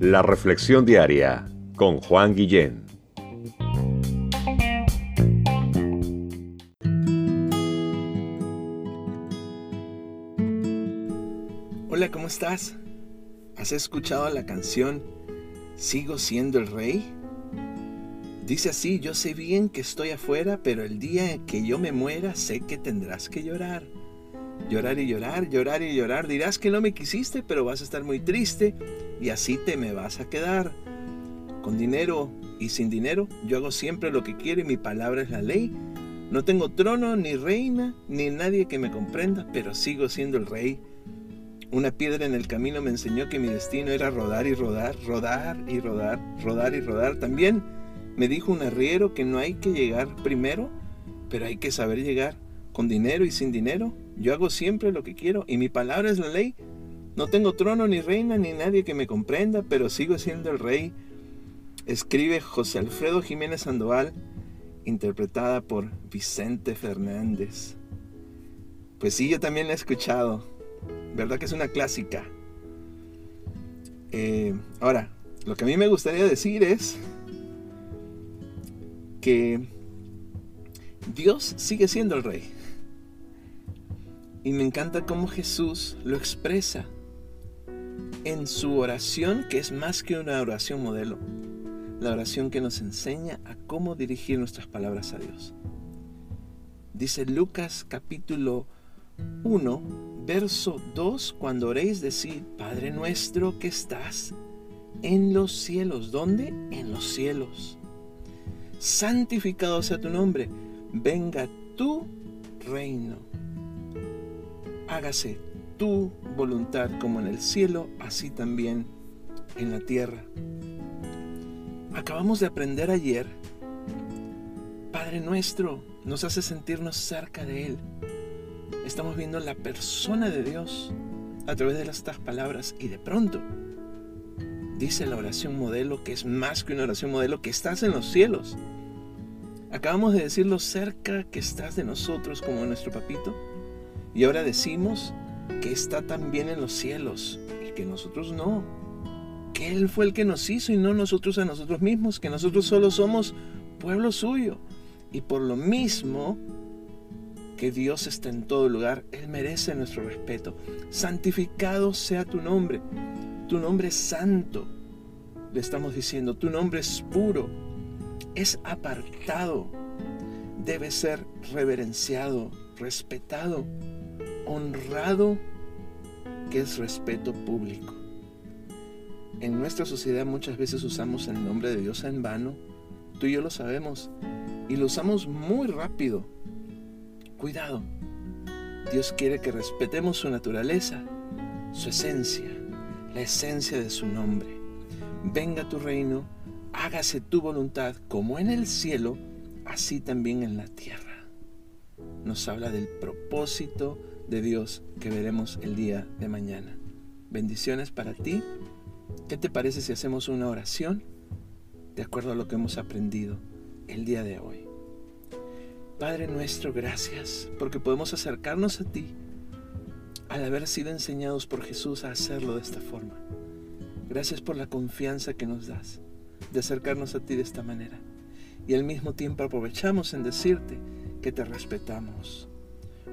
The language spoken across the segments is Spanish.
La Reflexión Diaria con Juan Guillén. Hola, ¿cómo estás? ¿Has escuchado la canción ¿Sigo siendo el rey? Dice así, yo sé bien que estoy afuera, pero el día que yo me muera sé que tendrás que llorar. Llorar y llorar, llorar y llorar. Dirás que no me quisiste, pero vas a estar muy triste y así te me vas a quedar. Con dinero y sin dinero, yo hago siempre lo que quiero y mi palabra es la ley. No tengo trono, ni reina, ni nadie que me comprenda, pero sigo siendo el rey. Una piedra en el camino me enseñó que mi destino era rodar y rodar, rodar y rodar, rodar y rodar. También me dijo un arriero que no hay que llegar primero, pero hay que saber llegar con dinero y sin dinero. Yo hago siempre lo que quiero y mi palabra es la ley. No tengo trono ni reina ni nadie que me comprenda, pero sigo siendo el rey. Escribe José Alfredo Jiménez Sandoval, interpretada por Vicente Fernández. Pues sí, yo también la he escuchado. ¿Verdad que es una clásica? Eh, ahora, lo que a mí me gustaría decir es que Dios sigue siendo el rey. Y me encanta cómo Jesús lo expresa en su oración, que es más que una oración modelo, la oración que nos enseña a cómo dirigir nuestras palabras a Dios. Dice Lucas capítulo 1, verso 2, cuando oréis decir, Padre nuestro que estás en los cielos. ¿Dónde? En los cielos. Santificado sea tu nombre. Venga tu reino. Hágase tu voluntad como en el cielo, así también en la tierra. Acabamos de aprender ayer, Padre nuestro nos hace sentirnos cerca de Él. Estamos viendo la persona de Dios a través de estas palabras y de pronto dice la oración modelo que es más que una oración modelo, que estás en los cielos. Acabamos de decir lo cerca que estás de nosotros como nuestro papito y ahora decimos que está también en los cielos y que nosotros no. Que Él fue el que nos hizo y no nosotros a nosotros mismos, que nosotros solo somos pueblo suyo. Y por lo mismo que Dios está en todo lugar, Él merece nuestro respeto. Santificado sea tu nombre. Tu nombre es santo. Le estamos diciendo, tu nombre es puro, es apartado, debe ser reverenciado, respetado honrado que es respeto público. En nuestra sociedad muchas veces usamos el nombre de Dios en vano, tú y yo lo sabemos, y lo usamos muy rápido. Cuidado, Dios quiere que respetemos su naturaleza, su esencia, la esencia de su nombre. Venga tu reino, hágase tu voluntad como en el cielo, así también en la tierra. Nos habla del propósito, de Dios que veremos el día de mañana. Bendiciones para ti. ¿Qué te parece si hacemos una oración de acuerdo a lo que hemos aprendido el día de hoy? Padre nuestro, gracias porque podemos acercarnos a ti al haber sido enseñados por Jesús a hacerlo de esta forma. Gracias por la confianza que nos das de acercarnos a ti de esta manera. Y al mismo tiempo aprovechamos en decirte que te respetamos,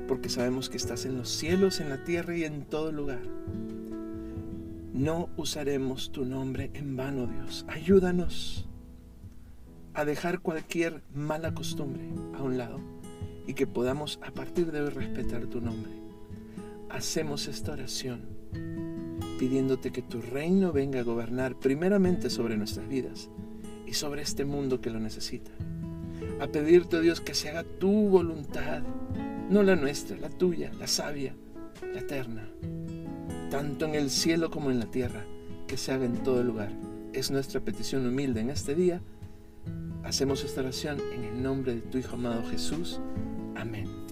porque sabemos que estás en los cielos, en la tierra y en todo lugar. No usaremos tu nombre en vano, Dios. Ayúdanos a dejar cualquier mala costumbre a un lado y que podamos a partir de hoy respetar tu nombre. Hacemos esta oración pidiéndote que tu reino venga a gobernar primeramente sobre nuestras vidas y sobre este mundo que lo necesita. A pedirte, Dios, que se haga tu voluntad no la nuestra, la tuya, la sabia, la eterna, tanto en el cielo como en la tierra, que se haga en todo lugar. Es nuestra petición humilde en este día. Hacemos esta oración en el nombre de tu Hijo amado Jesús. Amén.